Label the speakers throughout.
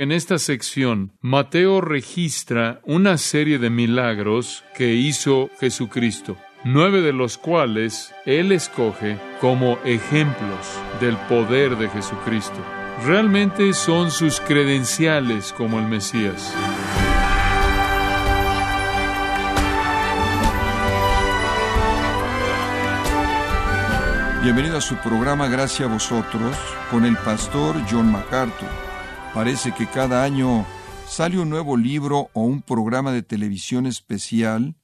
Speaker 1: En esta sección, Mateo registra una serie de milagros que hizo Jesucristo, nueve de los cuales él escoge como ejemplos del poder de Jesucristo. Realmente son sus credenciales como el Mesías.
Speaker 2: Bienvenido a su programa Gracias a vosotros con el pastor John MacArthur. Parece que cada año sale un nuevo libro o un programa de televisión especial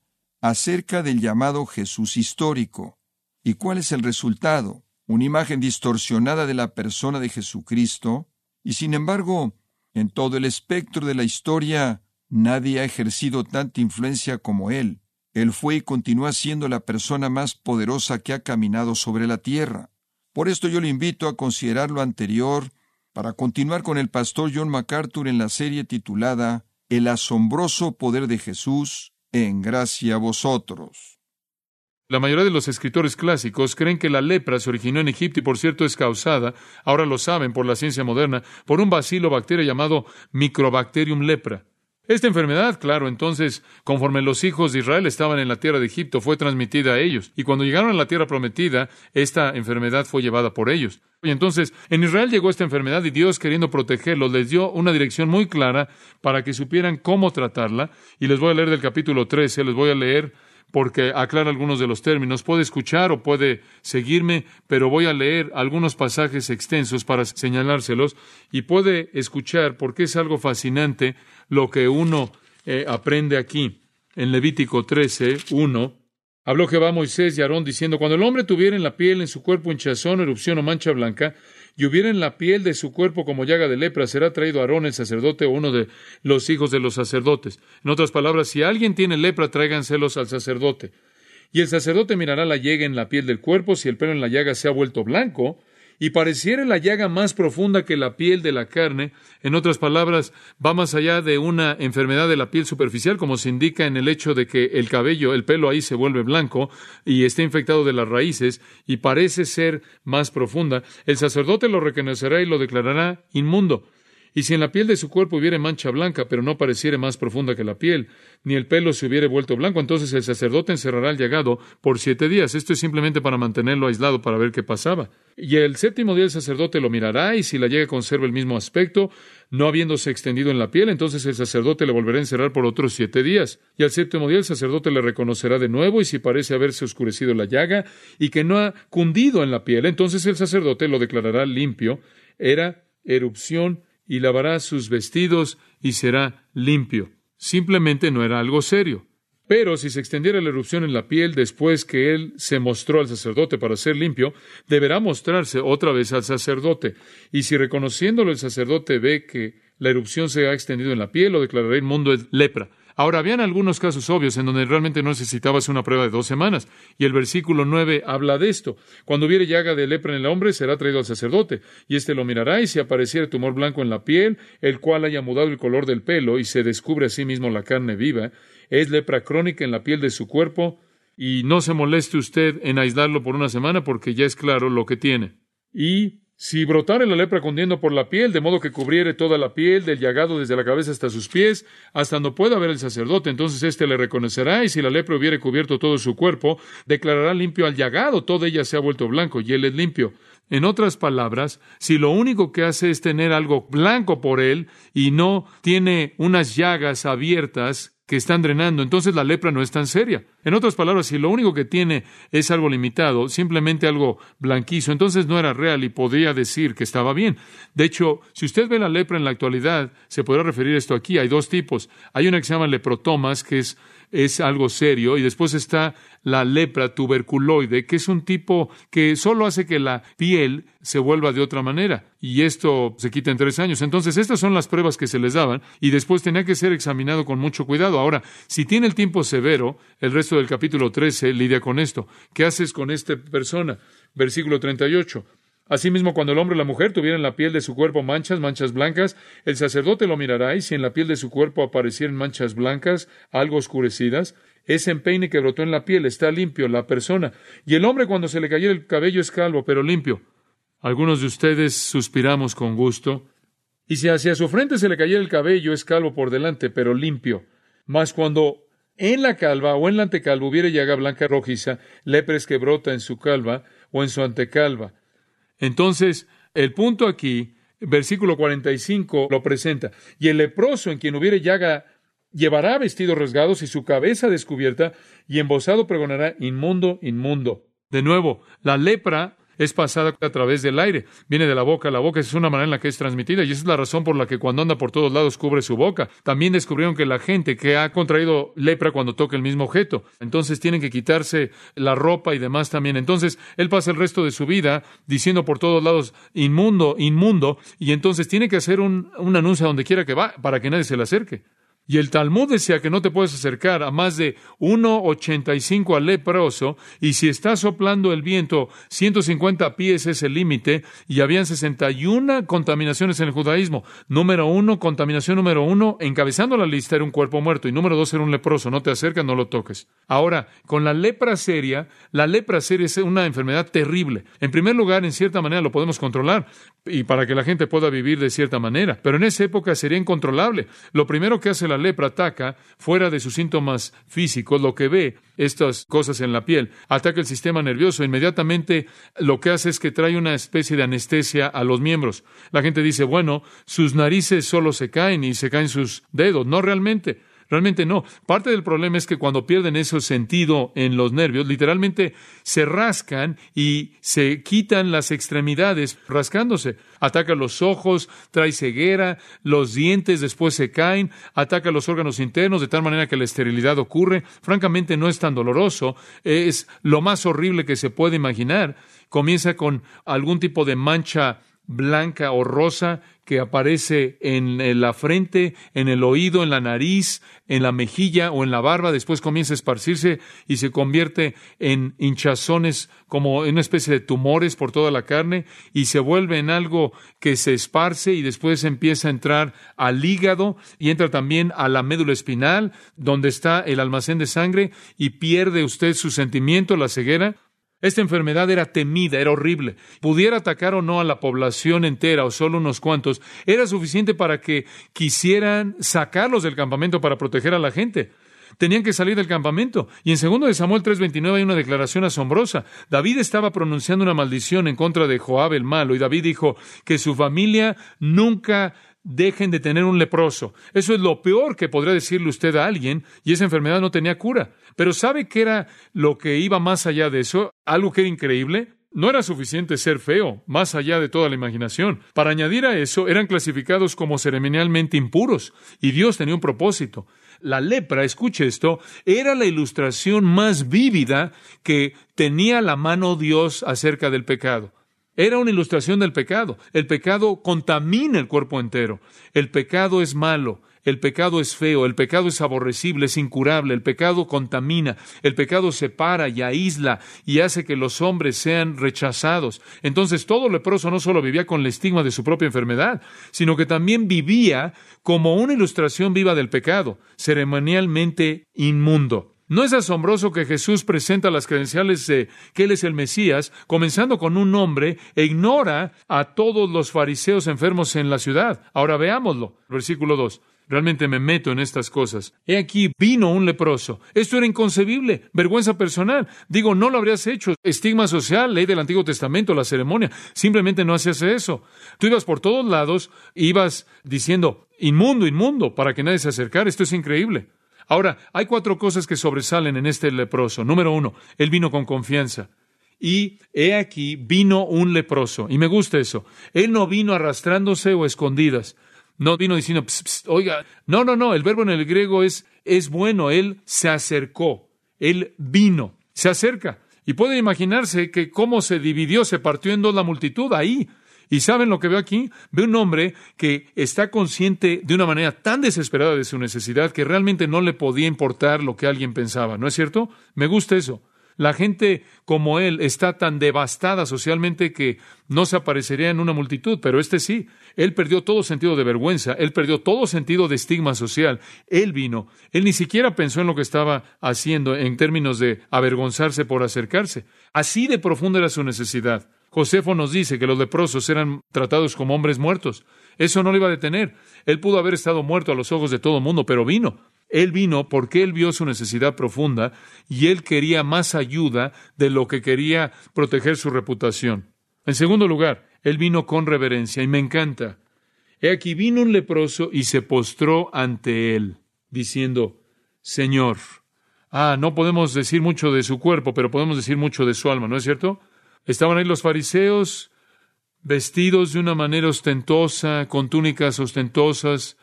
Speaker 2: acerca del llamado Jesús histórico. ¿Y cuál es el resultado? Una imagen distorsionada de la persona de Jesucristo, y sin embargo, en todo el espectro de la historia, nadie ha ejercido tanta influencia como él. Él fue y continúa siendo la persona más poderosa que ha caminado sobre la tierra. Por esto yo le invito a considerar lo anterior para continuar con el pastor John MacArthur en la serie titulada El asombroso poder de Jesús en gracia a vosotros.
Speaker 1: La mayoría de los escritores clásicos creen que la lepra se originó en Egipto y por cierto es causada, ahora lo saben por la ciencia moderna, por un bacilo bacteria llamado Microbacterium lepra. Esta enfermedad, claro, entonces, conforme los hijos de Israel estaban en la tierra de Egipto, fue transmitida a ellos. Y cuando llegaron a la tierra prometida, esta enfermedad fue llevada por ellos. Y entonces, en Israel llegó esta enfermedad y Dios, queriendo protegerlos, les dio una dirección muy clara para que supieran cómo tratarla. Y les voy a leer del capítulo 13, les voy a leer porque aclara algunos de los términos. Puede escuchar o puede seguirme, pero voy a leer algunos pasajes extensos para señalárselos y puede escuchar porque es algo fascinante lo que uno eh, aprende aquí. En Levítico 13, 1, habló Jehová Moisés y Aarón diciendo, cuando el hombre tuviera en la piel, en su cuerpo hinchazón, erupción o mancha blanca, y hubiera en la piel de su cuerpo como llaga de lepra, será traído Aarón el sacerdote o uno de los hijos de los sacerdotes. En otras palabras, si alguien tiene lepra, tráiganselos al sacerdote. Y el sacerdote mirará la llaga en la piel del cuerpo, si el pelo en la llaga se ha vuelto blanco, y pareciera la llaga más profunda que la piel de la carne, en otras palabras, va más allá de una enfermedad de la piel superficial, como se indica en el hecho de que el cabello, el pelo ahí se vuelve blanco y está infectado de las raíces y parece ser más profunda, el sacerdote lo reconocerá y lo declarará inmundo. Y si en la piel de su cuerpo hubiere mancha blanca, pero no pareciere más profunda que la piel, ni el pelo se hubiere vuelto blanco, entonces el sacerdote encerrará al llagado por siete días. Esto es simplemente para mantenerlo aislado, para ver qué pasaba. Y el séptimo día el sacerdote lo mirará, y si la llaga conserva el mismo aspecto, no habiéndose extendido en la piel, entonces el sacerdote le volverá a encerrar por otros siete días. Y al séptimo día el sacerdote le reconocerá de nuevo, y si parece haberse oscurecido la llaga, y que no ha cundido en la piel, entonces el sacerdote lo declarará limpio. Era erupción y lavará sus vestidos y será limpio. Simplemente no era algo serio. Pero si se extendiera la erupción en la piel después que él se mostró al sacerdote para ser limpio, deberá mostrarse otra vez al sacerdote. Y si reconociéndolo el sacerdote ve que la erupción se ha extendido en la piel, lo declarará inmundo lepra. Ahora, habían algunos casos obvios en donde realmente no necesitabas una prueba de dos semanas, y el versículo nueve habla de esto. Cuando hubiere llaga de lepra en el hombre, será traído al sacerdote, y éste lo mirará, y si apareciere tumor blanco en la piel, el cual haya mudado el color del pelo, y se descubre a sí mismo la carne viva, es lepra crónica en la piel de su cuerpo, y no se moleste usted en aislarlo por una semana, porque ya es claro lo que tiene. Y si brotare la lepra cundiendo por la piel, de modo que cubriere toda la piel del llagado desde la cabeza hasta sus pies, hasta no pueda ver el sacerdote, entonces éste le reconocerá, y si la lepra hubiere cubierto todo su cuerpo, declarará limpio al llagado, toda ella se ha vuelto blanco, y él es limpio. En otras palabras, si lo único que hace es tener algo blanco por él y no tiene unas llagas abiertas que están drenando, entonces la lepra no es tan seria. En otras palabras, si lo único que tiene es algo limitado, simplemente algo blanquizo, entonces no era real y podría decir que estaba bien. De hecho, si usted ve la lepra en la actualidad, se podrá referir esto aquí. Hay dos tipos. Hay una que se llama leprotomas, que es es algo serio. Y después está la lepra tuberculoide, que es un tipo que solo hace que la piel se vuelva de otra manera. Y esto se quita en tres años. Entonces, estas son las pruebas que se les daban y después tenía que ser examinado con mucho cuidado. Ahora, si tiene el tiempo severo, el resto del capítulo 13 lidia con esto. ¿Qué haces con esta persona? Versículo 38. Asimismo, cuando el hombre o la mujer tuvieran la piel de su cuerpo manchas, manchas blancas, el sacerdote lo mirará y si en la piel de su cuerpo aparecieran manchas blancas, algo oscurecidas, ese empeine que brotó en la piel está limpio, la persona. Y el hombre cuando se le cayera el cabello es calvo, pero limpio. Algunos de ustedes suspiramos con gusto Y si hacia su frente se le cayera el cabello, es calvo por delante, pero limpio. Mas cuando en la calva o en la antecalva hubiere llaga blanca rojiza, lepres que brota en su calva o en su antecalva. Entonces, el punto aquí, versículo 45, lo presenta. Y el leproso en quien hubiere llaga llevará vestidos rasgados y su cabeza descubierta, y embosado pregonará inmundo, inmundo. De nuevo, la lepra es pasada a través del aire, viene de la boca a la boca, esa es una manera en la que es transmitida y esa es la razón por la que cuando anda por todos lados cubre su boca. También descubrieron que la gente que ha contraído lepra cuando toca el mismo objeto, entonces tienen que quitarse la ropa y demás también. Entonces él pasa el resto de su vida diciendo por todos lados inmundo, inmundo, y entonces tiene que hacer un, un anuncio a donde quiera que va para que nadie se le acerque. Y el Talmud decía que no te puedes acercar a más de 1,85 al leproso, y si está soplando el viento, 150 pies es el límite, y habían 61 contaminaciones en el judaísmo. Número uno, contaminación número uno, encabezando la lista era un cuerpo muerto, y número dos era un leproso. No te acercas, no lo toques. Ahora, con la lepra seria, la lepra seria es una enfermedad terrible. En primer lugar, en cierta manera lo podemos controlar, y para que la gente pueda vivir de cierta manera, pero en esa época sería incontrolable. Lo primero que hace la lepra ataca, fuera de sus síntomas físicos, lo que ve, estas cosas en la piel, ataca el sistema nervioso. Inmediatamente lo que hace es que trae una especie de anestesia a los miembros. La gente dice, bueno, sus narices solo se caen y se caen sus dedos. No realmente. Realmente no. Parte del problema es que cuando pierden ese sentido en los nervios, literalmente se rascan y se quitan las extremidades rascándose. Ataca los ojos, trae ceguera, los dientes después se caen, ataca los órganos internos de tal manera que la esterilidad ocurre. Francamente no es tan doloroso, es lo más horrible que se puede imaginar. Comienza con algún tipo de mancha blanca o rosa que aparece en la frente, en el oído, en la nariz, en la mejilla o en la barba, después comienza a esparcirse y se convierte en hinchazones como en una especie de tumores por toda la carne y se vuelve en algo que se esparce y después empieza a entrar al hígado y entra también a la médula espinal, donde está el almacén de sangre y pierde usted su sentimiento, la ceguera. Esta enfermedad era temida, era horrible. Pudiera atacar o no a la población entera o solo unos cuantos, era suficiente para que quisieran sacarlos del campamento para proteger a la gente. Tenían que salir del campamento. Y en 2 de Samuel 3:29 hay una declaración asombrosa. David estaba pronunciando una maldición en contra de Joab el malo y David dijo que su familia nunca dejen de tener un leproso. Eso es lo peor que podría decirle usted a alguien y esa enfermedad no tenía cura. Pero ¿sabe qué era lo que iba más allá de eso? Algo que era increíble. No era suficiente ser feo, más allá de toda la imaginación. Para añadir a eso, eran clasificados como ceremonialmente impuros, y Dios tenía un propósito. La lepra, escuche esto, era la ilustración más vívida que tenía la mano Dios acerca del pecado. Era una ilustración del pecado. El pecado contamina el cuerpo entero. El pecado es malo. El pecado es feo, el pecado es aborrecible, es incurable, el pecado contamina, el pecado separa y aísla y hace que los hombres sean rechazados. Entonces todo leproso no solo vivía con el estigma de su propia enfermedad, sino que también vivía como una ilustración viva del pecado, ceremonialmente inmundo. ¿No es asombroso que Jesús presenta las credenciales de que Él es el Mesías, comenzando con un nombre, e ignora a todos los fariseos enfermos en la ciudad? Ahora veámoslo. Versículo 2. Realmente me meto en estas cosas. He aquí, vino un leproso. Esto era inconcebible, vergüenza personal. Digo, no lo habrías hecho. Estigma social, ley del Antiguo Testamento, la ceremonia. Simplemente no hacías eso. Tú ibas por todos lados, ibas diciendo, inmundo, inmundo, para que nadie se acercara. Esto es increíble. Ahora, hay cuatro cosas que sobresalen en este leproso. Número uno, él vino con confianza. Y he aquí, vino un leproso. Y me gusta eso. Él no vino arrastrándose o escondidas. No vino diciendo, oiga, no, no, no, el verbo en el griego es, es bueno. Él se acercó. Él vino. Se acerca. Y puede imaginarse que cómo se dividió, se partió en dos la multitud ahí. ¿Y saben lo que veo aquí? Veo un hombre que está consciente de una manera tan desesperada de su necesidad que realmente no le podía importar lo que alguien pensaba, ¿no es cierto? Me gusta eso. La gente como él está tan devastada socialmente que no se aparecería en una multitud, pero este sí. Él perdió todo sentido de vergüenza, él perdió todo sentido de estigma social. Él vino, él ni siquiera pensó en lo que estaba haciendo en términos de avergonzarse por acercarse. Así de profunda era su necesidad. Josefo nos dice que los leprosos eran tratados como hombres muertos. Eso no le iba a detener. Él pudo haber estado muerto a los ojos de todo el mundo, pero vino. Él vino porque él vio su necesidad profunda y él quería más ayuda de lo que quería proteger su reputación. En segundo lugar, él vino con reverencia y me encanta. He aquí vino un leproso y se postró ante él, diciendo, Señor. Ah, no podemos decir mucho de su cuerpo, pero podemos decir mucho de su alma, ¿no es cierto? Estaban ahí los fariseos, vestidos de una manera ostentosa, con túnicas ostentosas,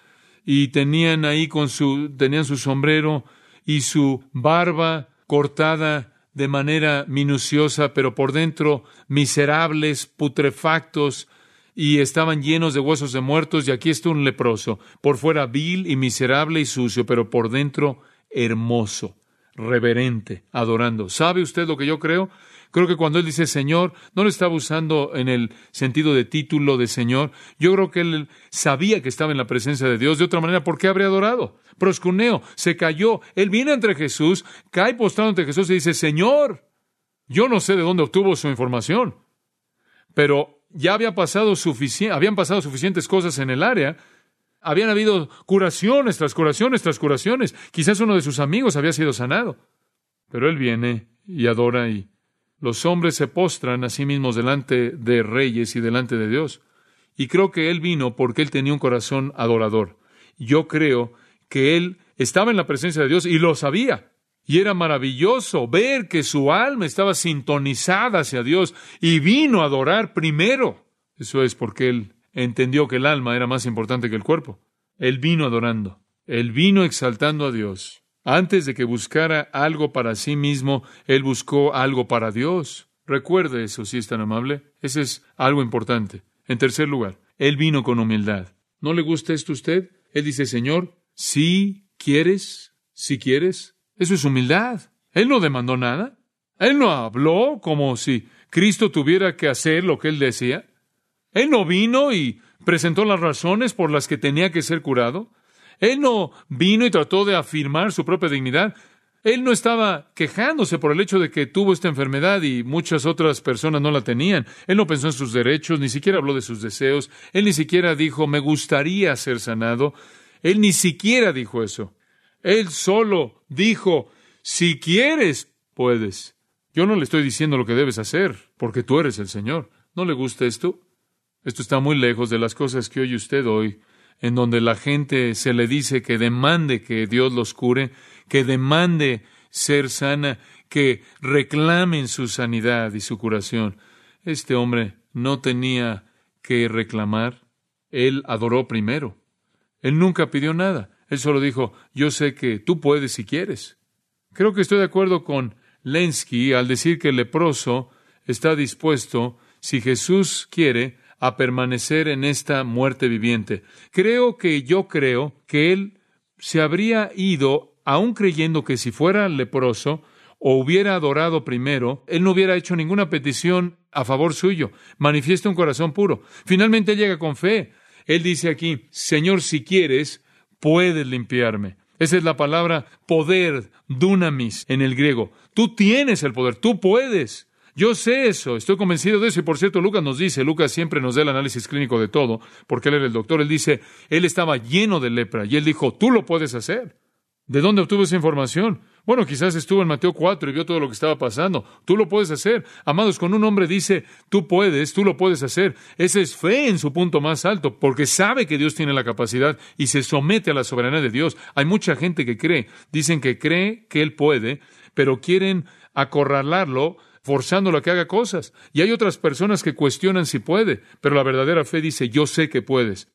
Speaker 1: y tenían ahí con su, tenían su sombrero y su barba cortada de manera minuciosa, pero por dentro miserables, putrefactos, y estaban llenos de huesos de muertos, y aquí está un leproso, por fuera vil y miserable y sucio, pero por dentro hermoso, reverente, adorando. ¿Sabe usted lo que yo creo? Creo que cuando él dice Señor, no lo estaba usando en el sentido de título de Señor. Yo creo que él sabía que estaba en la presencia de Dios. De otra manera, ¿por qué habría adorado? Proscuneo, se cayó. Él viene entre Jesús, cae postrado ante Jesús y dice, Señor. Yo no sé de dónde obtuvo su información, pero ya había pasado habían pasado suficientes cosas en el área. Habían habido curaciones tras curaciones tras curaciones. Quizás uno de sus amigos había sido sanado. Pero él viene y adora y los hombres se postran a sí mismos delante de reyes y delante de Dios. Y creo que Él vino porque Él tenía un corazón adorador. Yo creo que Él estaba en la presencia de Dios y lo sabía. Y era maravilloso ver que su alma estaba sintonizada hacia Dios y vino a adorar primero. Eso es porque Él entendió que el alma era más importante que el cuerpo. Él vino adorando. Él vino exaltando a Dios. Antes de que buscara algo para sí mismo, él buscó algo para Dios. Recuerde eso, si es tan amable. Ese es algo importante. En tercer lugar, él vino con humildad. ¿No le gusta esto a usted? Él dice, Señor, si quieres, si quieres. Eso es humildad. Él no demandó nada. Él no habló como si Cristo tuviera que hacer lo que él decía. Él no vino y presentó las razones por las que tenía que ser curado. Él no vino y trató de afirmar su propia dignidad. Él no estaba quejándose por el hecho de que tuvo esta enfermedad y muchas otras personas no la tenían. Él no pensó en sus derechos, ni siquiera habló de sus deseos. Él ni siquiera dijo, me gustaría ser sanado. Él ni siquiera dijo eso. Él solo dijo, si quieres, puedes. Yo no le estoy diciendo lo que debes hacer, porque tú eres el Señor. ¿No le gusta esto? Esto está muy lejos de las cosas que oye usted hoy en donde la gente se le dice que demande que Dios los cure, que demande ser sana, que reclamen su sanidad y su curación. Este hombre no tenía que reclamar, él adoró primero. Él nunca pidió nada, él solo dijo, yo sé que tú puedes si quieres. Creo que estoy de acuerdo con Lenski al decir que el leproso está dispuesto, si Jesús quiere, a permanecer en esta muerte viviente. Creo que yo creo que él se habría ido, aun creyendo que si fuera leproso o hubiera adorado primero, él no hubiera hecho ninguna petición a favor suyo. Manifiesta un corazón puro. Finalmente llega con fe. Él dice aquí, Señor, si quieres, puedes limpiarme. Esa es la palabra poder, dunamis, en el griego. Tú tienes el poder, tú puedes. Yo sé eso, estoy convencido de eso. Y por cierto, Lucas nos dice, Lucas siempre nos da el análisis clínico de todo, porque él era el doctor. Él dice, él estaba lleno de lepra y él dijo, tú lo puedes hacer. ¿De dónde obtuvo esa información? Bueno, quizás estuvo en Mateo 4 y vio todo lo que estaba pasando. Tú lo puedes hacer. Amados, cuando un hombre dice, tú puedes, tú lo puedes hacer, ese es fe en su punto más alto, porque sabe que Dios tiene la capacidad y se somete a la soberanía de Dios. Hay mucha gente que cree, dicen que cree que Él puede, pero quieren acorralarlo forzándolo a que haga cosas. Y hay otras personas que cuestionan si puede, pero la verdadera fe dice, yo sé que puedes.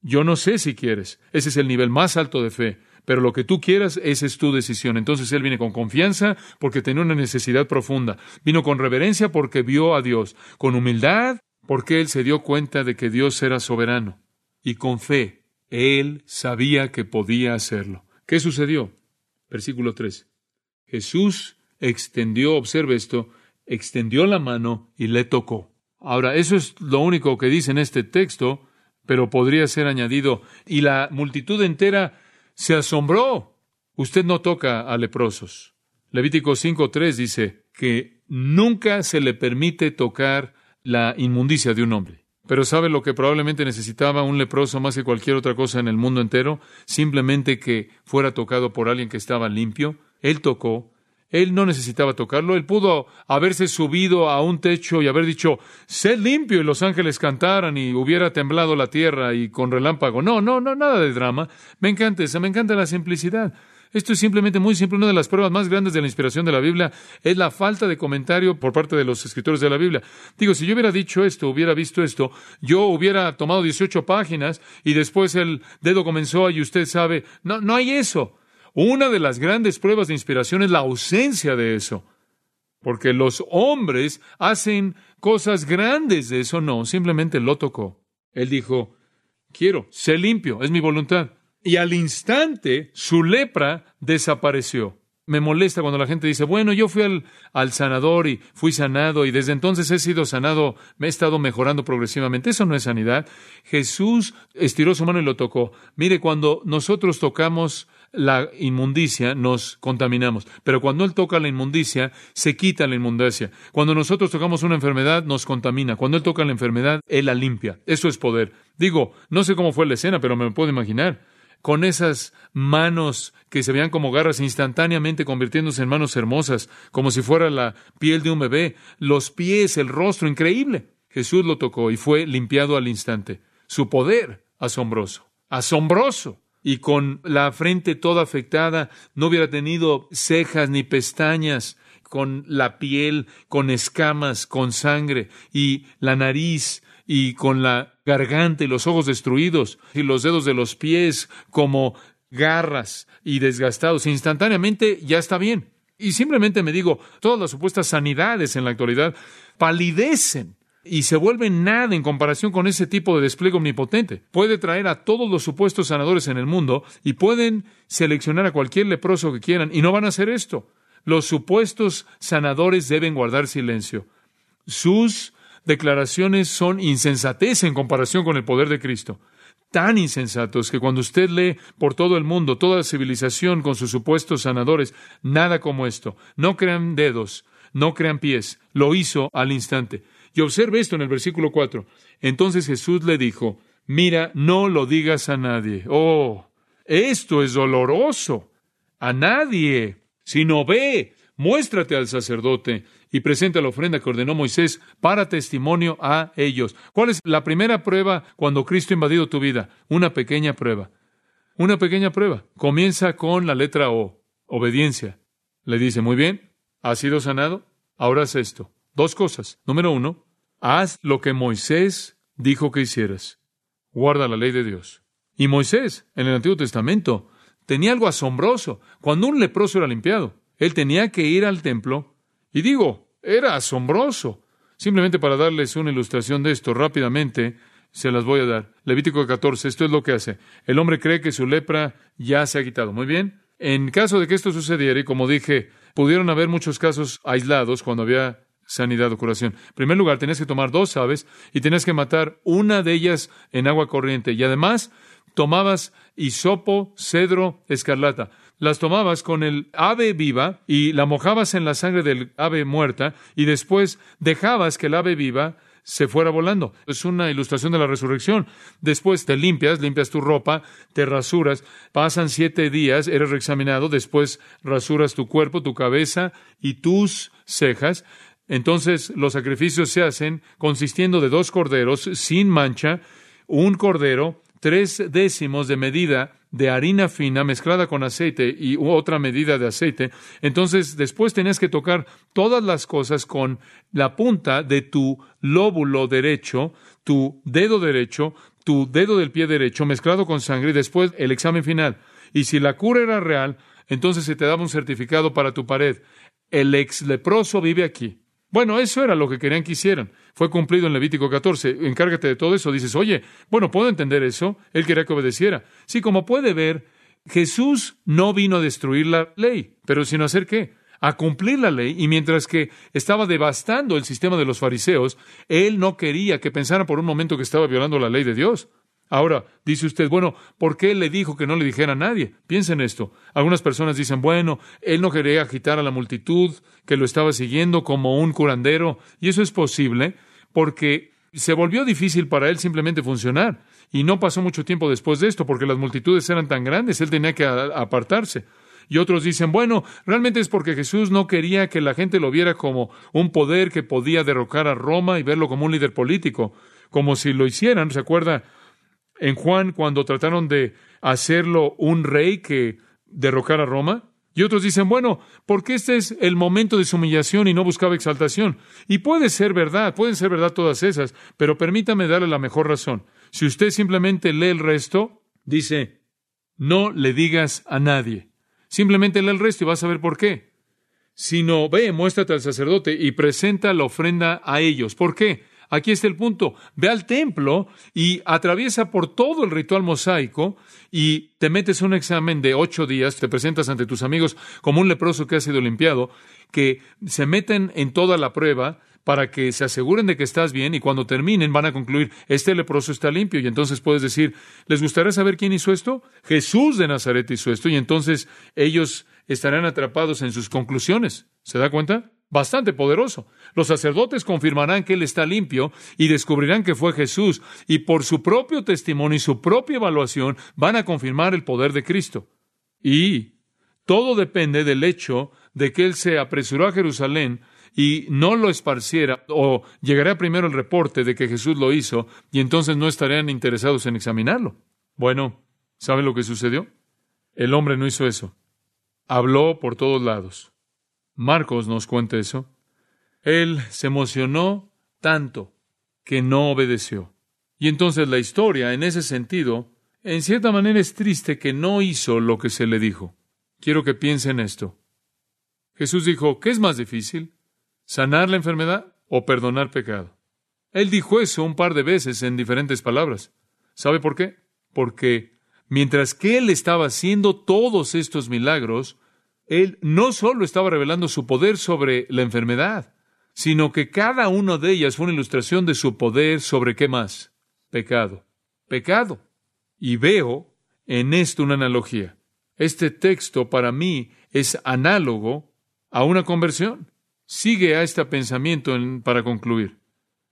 Speaker 1: Yo no sé si quieres. Ese es el nivel más alto de fe. Pero lo que tú quieras, esa es tu decisión. Entonces él viene con confianza porque tenía una necesidad profunda. Vino con reverencia porque vio a Dios. Con humildad porque él se dio cuenta de que Dios era soberano. Y con fe, él sabía que podía hacerlo. ¿Qué sucedió? Versículo 3. Jesús extendió, observe esto, extendió la mano y le tocó. Ahora, eso es lo único que dice en este texto, pero podría ser añadido, y la multitud entera se asombró. Usted no toca a leprosos. Levítico 5.3 dice que nunca se le permite tocar la inmundicia de un hombre. Pero ¿sabe lo que probablemente necesitaba un leproso más que cualquier otra cosa en el mundo entero? Simplemente que fuera tocado por alguien que estaba limpio. Él tocó. Él no necesitaba tocarlo. Él pudo haberse subido a un techo y haber dicho, sé limpio y los ángeles cantaran y hubiera temblado la tierra y con relámpago. No, no, no, nada de drama. Me encanta esa, me encanta la simplicidad. Esto es simplemente muy simple. Una de las pruebas más grandes de la inspiración de la Biblia es la falta de comentario por parte de los escritores de la Biblia. Digo, si yo hubiera dicho esto, hubiera visto esto, yo hubiera tomado 18 páginas y después el dedo comenzó y usted sabe, no, no hay eso. Una de las grandes pruebas de inspiración es la ausencia de eso. Porque los hombres hacen cosas grandes de eso. No, simplemente lo tocó. Él dijo, quiero, sé limpio, es mi voluntad y al instante su lepra desapareció. Me molesta cuando la gente dice, bueno, yo fui al, al, sanador y fui sanado y desde entonces he sido sanado, me he estado mejorando progresivamente. Eso no es sanidad. Jesús estiró su mano y lo tocó. Mire, cuando nosotros tocamos la inmundicia, nos contaminamos. Pero cuando Él toca la inmundicia, se quita la inmundicia. Cuando nosotros tocamos una enfermedad, nos contamina. Cuando Él toca la enfermedad, Él la limpia. Eso es poder. Digo, no sé cómo fue la escena, pero me puedo imaginar con esas manos que se veían como garras instantáneamente convirtiéndose en manos hermosas, como si fuera la piel de un bebé, los pies, el rostro, increíble. Jesús lo tocó y fue limpiado al instante. Su poder, asombroso, asombroso. Y con la frente toda afectada, no hubiera tenido cejas ni pestañas, con la piel, con escamas, con sangre, y la nariz y con la garganta y los ojos destruidos y los dedos de los pies como garras y desgastados. Instantáneamente ya está bien. Y simplemente me digo, todas las supuestas sanidades en la actualidad palidecen y se vuelven nada en comparación con ese tipo de despliegue omnipotente. Puede traer a todos los supuestos sanadores en el mundo y pueden seleccionar a cualquier leproso que quieran y no van a hacer esto. Los supuestos sanadores deben guardar silencio. Sus declaraciones son insensatez en comparación con el poder de Cristo. Tan insensatos que cuando usted lee por todo el mundo, toda la civilización con sus supuestos sanadores, nada como esto. No crean dedos, no crean pies. Lo hizo al instante. Y observe esto en el versículo 4. Entonces Jesús le dijo, mira, no lo digas a nadie. Oh, esto es doloroso. A nadie, sino ve, muéstrate al sacerdote y presenta la ofrenda que ordenó Moisés para testimonio a ellos. ¿Cuál es la primera prueba cuando Cristo ha invadido tu vida? Una pequeña prueba. Una pequeña prueba. Comienza con la letra O, obediencia. Le dice, muy bien, ¿has sido sanado? Ahora haz esto. Dos cosas. Número uno, haz lo que Moisés dijo que hicieras. Guarda la ley de Dios. Y Moisés, en el Antiguo Testamento, tenía algo asombroso. Cuando un leproso era limpiado, él tenía que ir al templo y digo, era asombroso. Simplemente para darles una ilustración de esto rápidamente, se las voy a dar. Levítico 14, esto es lo que hace. El hombre cree que su lepra ya se ha quitado. Muy bien. En caso de que esto sucediera, y como dije, pudieron haber muchos casos aislados cuando había sanidad o curación. En primer lugar, tenías que tomar dos aves y tenías que matar una de ellas en agua corriente. Y además, tomabas hisopo, cedro, escarlata las tomabas con el ave viva y la mojabas en la sangre del ave muerta y después dejabas que el ave viva se fuera volando. Es una ilustración de la resurrección. Después te limpias, limpias tu ropa, te rasuras, pasan siete días, eres reexaminado, después rasuras tu cuerpo, tu cabeza y tus cejas. Entonces los sacrificios se hacen consistiendo de dos corderos sin mancha, un cordero, tres décimos de medida de harina fina mezclada con aceite y otra medida de aceite. Entonces después tenías que tocar todas las cosas con la punta de tu lóbulo derecho, tu dedo derecho, tu dedo del pie derecho mezclado con sangre y después el examen final. Y si la cura era real, entonces se te daba un certificado para tu pared. El ex leproso vive aquí. Bueno, eso era lo que querían que hicieran. Fue cumplido en Levítico 14. Encárgate de todo eso. Dices, oye, bueno, puedo entender eso. Él quería que obedeciera. Sí, como puede ver, Jesús no vino a destruir la ley, pero sino a hacer qué? A cumplir la ley. Y mientras que estaba devastando el sistema de los fariseos, él no quería que pensaran por un momento que estaba violando la ley de Dios. Ahora, dice usted, bueno, ¿por qué le dijo que no le dijera a nadie? Piensen esto. Algunas personas dicen, bueno, él no quería agitar a la multitud que lo estaba siguiendo como un curandero, y eso es posible, porque se volvió difícil para él simplemente funcionar. Y no pasó mucho tiempo después de esto, porque las multitudes eran tan grandes, él tenía que apartarse. Y otros dicen, bueno, realmente es porque Jesús no quería que la gente lo viera como un poder que podía derrocar a Roma y verlo como un líder político, como si lo hicieran. ¿Se acuerda en Juan cuando trataron de hacerlo un rey que derrocara a Roma? Y otros dicen, bueno, porque este es el momento de su humillación y no buscaba exaltación. Y puede ser verdad, pueden ser verdad todas esas, pero permítame darle la mejor razón. Si usted simplemente lee el resto, dice, no le digas a nadie. Simplemente lee el resto y vas a ver por qué. Sino ve, muéstrate al sacerdote y presenta la ofrenda a ellos. ¿Por qué? Aquí está el punto. Ve al templo y atraviesa por todo el ritual mosaico y te metes un examen de ocho días, te presentas ante tus amigos como un leproso que ha sido limpiado, que se meten en toda la prueba para que se aseguren de que estás bien y cuando terminen van a concluir, este leproso está limpio y entonces puedes decir, ¿les gustaría saber quién hizo esto? Jesús de Nazaret hizo esto y entonces ellos estarán atrapados en sus conclusiones. ¿Se da cuenta? Bastante poderoso. Los sacerdotes confirmarán que Él está limpio y descubrirán que fue Jesús y por su propio testimonio y su propia evaluación van a confirmar el poder de Cristo. Y todo depende del hecho de que Él se apresuró a Jerusalén y no lo esparciera o llegaría primero el reporte de que Jesús lo hizo y entonces no estarían interesados en examinarlo. Bueno, ¿sabe lo que sucedió? El hombre no hizo eso. Habló por todos lados. Marcos nos cuenta eso. Él se emocionó tanto que no obedeció. Y entonces la historia, en ese sentido, en cierta manera es triste que no hizo lo que se le dijo. Quiero que piensen esto. Jesús dijo, ¿qué es más difícil? ¿Sanar la enfermedad o perdonar pecado? Él dijo eso un par de veces en diferentes palabras. ¿Sabe por qué? Porque mientras que él estaba haciendo todos estos milagros, él no solo estaba revelando su poder sobre la enfermedad, sino que cada una de ellas fue una ilustración de su poder sobre qué más? Pecado. Pecado. Y veo en esto una analogía. Este texto para mí es análogo a una conversión. Sigue a este pensamiento para concluir.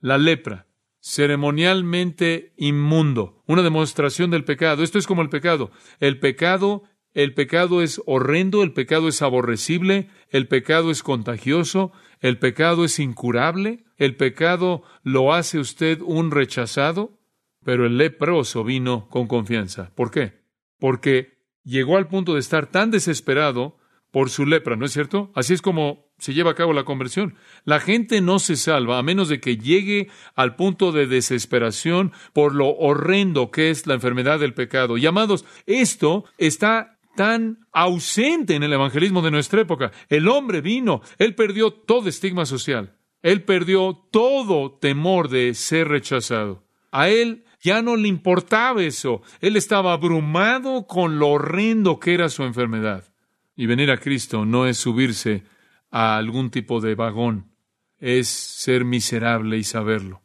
Speaker 1: La lepra, ceremonialmente inmundo, una demostración del pecado. Esto es como el pecado. El pecado el pecado es horrendo, el pecado es aborrecible, el pecado es contagioso, el pecado es incurable, el pecado lo hace usted un rechazado, pero el leproso vino con confianza. ¿Por qué? Porque llegó al punto de estar tan desesperado por su lepra, ¿no es cierto? Así es como se lleva a cabo la conversión. La gente no se salva a menos de que llegue al punto de desesperación por lo horrendo que es la enfermedad del pecado. Y amados, esto está tan ausente en el evangelismo de nuestra época. El hombre vino, él perdió todo estigma social, él perdió todo temor de ser rechazado. A él ya no le importaba eso, él estaba abrumado con lo horrendo que era su enfermedad. Y venir a Cristo no es subirse a algún tipo de vagón, es ser miserable y saberlo.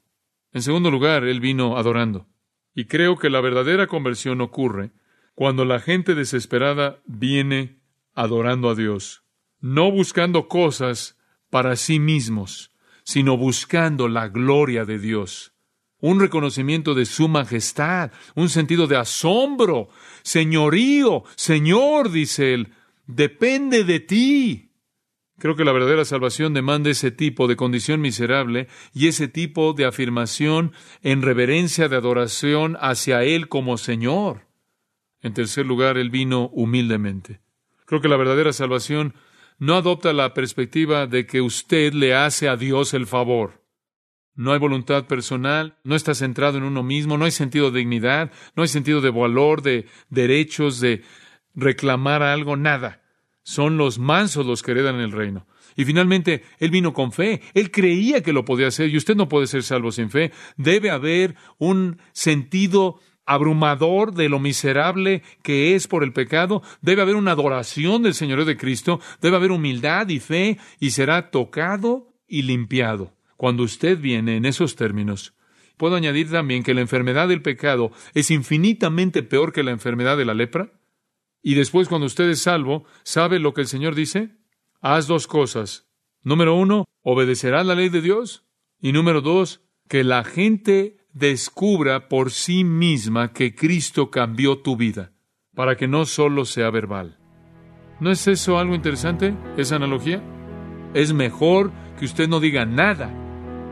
Speaker 1: En segundo lugar, él vino adorando. Y creo que la verdadera conversión ocurre cuando la gente desesperada viene adorando a Dios, no buscando cosas para sí mismos, sino buscando la gloria de Dios, un reconocimiento de su majestad, un sentido de asombro, señorío, Señor, dice él, depende de ti. Creo que la verdadera salvación demanda ese tipo de condición miserable y ese tipo de afirmación en reverencia de adoración hacia Él como Señor. En tercer lugar, Él vino humildemente. Creo que la verdadera salvación no adopta la perspectiva de que usted le hace a Dios el favor. No hay voluntad personal, no está centrado en uno mismo, no hay sentido de dignidad, no hay sentido de valor, de derechos, de reclamar algo, nada. Son los mansos los que heredan el reino. Y finalmente, Él vino con fe. Él creía que lo podía hacer y usted no puede ser salvo sin fe. Debe haber un sentido abrumador de lo miserable que es por el pecado, debe haber una adoración del Señor de Cristo, debe haber humildad y fe y será tocado y limpiado. Cuando usted viene en esos términos, puedo añadir también que la enfermedad del pecado es infinitamente peor que la enfermedad de la lepra. Y después, cuando usted es salvo, ¿sabe lo que el Señor dice? Haz dos cosas. Número uno, obedecerás la ley de Dios. Y número dos, que la gente descubra por sí misma que Cristo cambió tu vida, para que no solo sea verbal. ¿No es eso algo interesante, esa analogía? Es mejor que usted no diga nada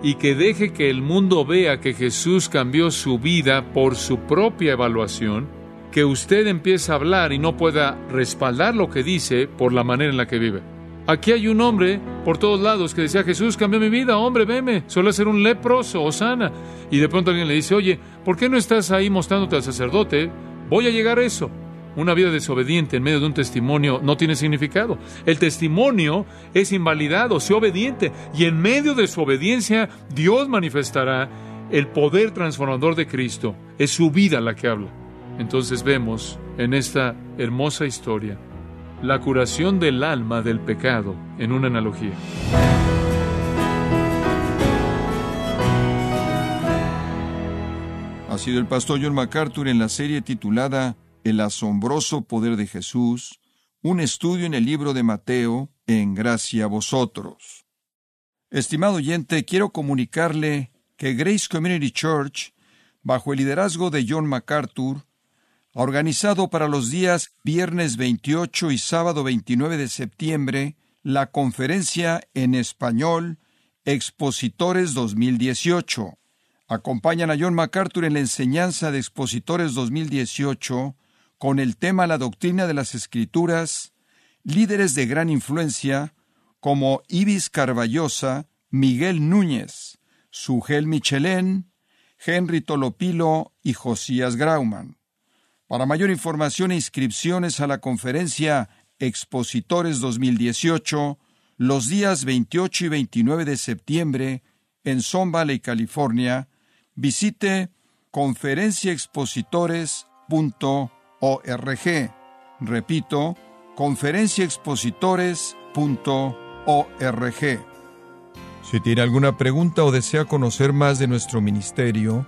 Speaker 1: y que deje que el mundo vea que Jesús cambió su vida por su propia evaluación, que usted empiece a hablar y no pueda respaldar lo que dice por la manera en la que vive. Aquí hay un hombre por todos lados que decía, Jesús cambió mi vida, hombre, veme, suele ser un leproso o sana. Y de pronto alguien le dice, oye, ¿por qué no estás ahí mostrándote al sacerdote? Voy a llegar a eso. Una vida desobediente en medio de un testimonio no tiene significado. El testimonio es invalidado, sea obediente. Y en medio de su obediencia, Dios manifestará el poder transformador de Cristo. Es su vida la que habla. Entonces vemos en esta hermosa historia la curación del alma del pecado en una analogía.
Speaker 2: Ha sido el pastor John MacArthur en la serie titulada El asombroso poder de Jesús, un estudio en el libro de Mateo, en gracia a vosotros. Estimado oyente, quiero comunicarle que Grace Community Church, bajo el liderazgo de John MacArthur, organizado para los días viernes 28 y sábado 29 de septiembre la conferencia en español Expositores 2018. Acompañan a John MacArthur en la enseñanza de Expositores 2018 con el tema La doctrina de las Escrituras, líderes de gran influencia como Ibis Carballosa, Miguel Núñez, Sugel Michelén, Henry Tolopilo y Josías Grauman. Para mayor información e inscripciones a la conferencia Expositores 2018, los días 28 y 29 de septiembre en Son Valley, California, visite conferenciaexpositores.org. Repito, conferenciaexpositores.org. Si tiene alguna pregunta o desea conocer más de nuestro ministerio,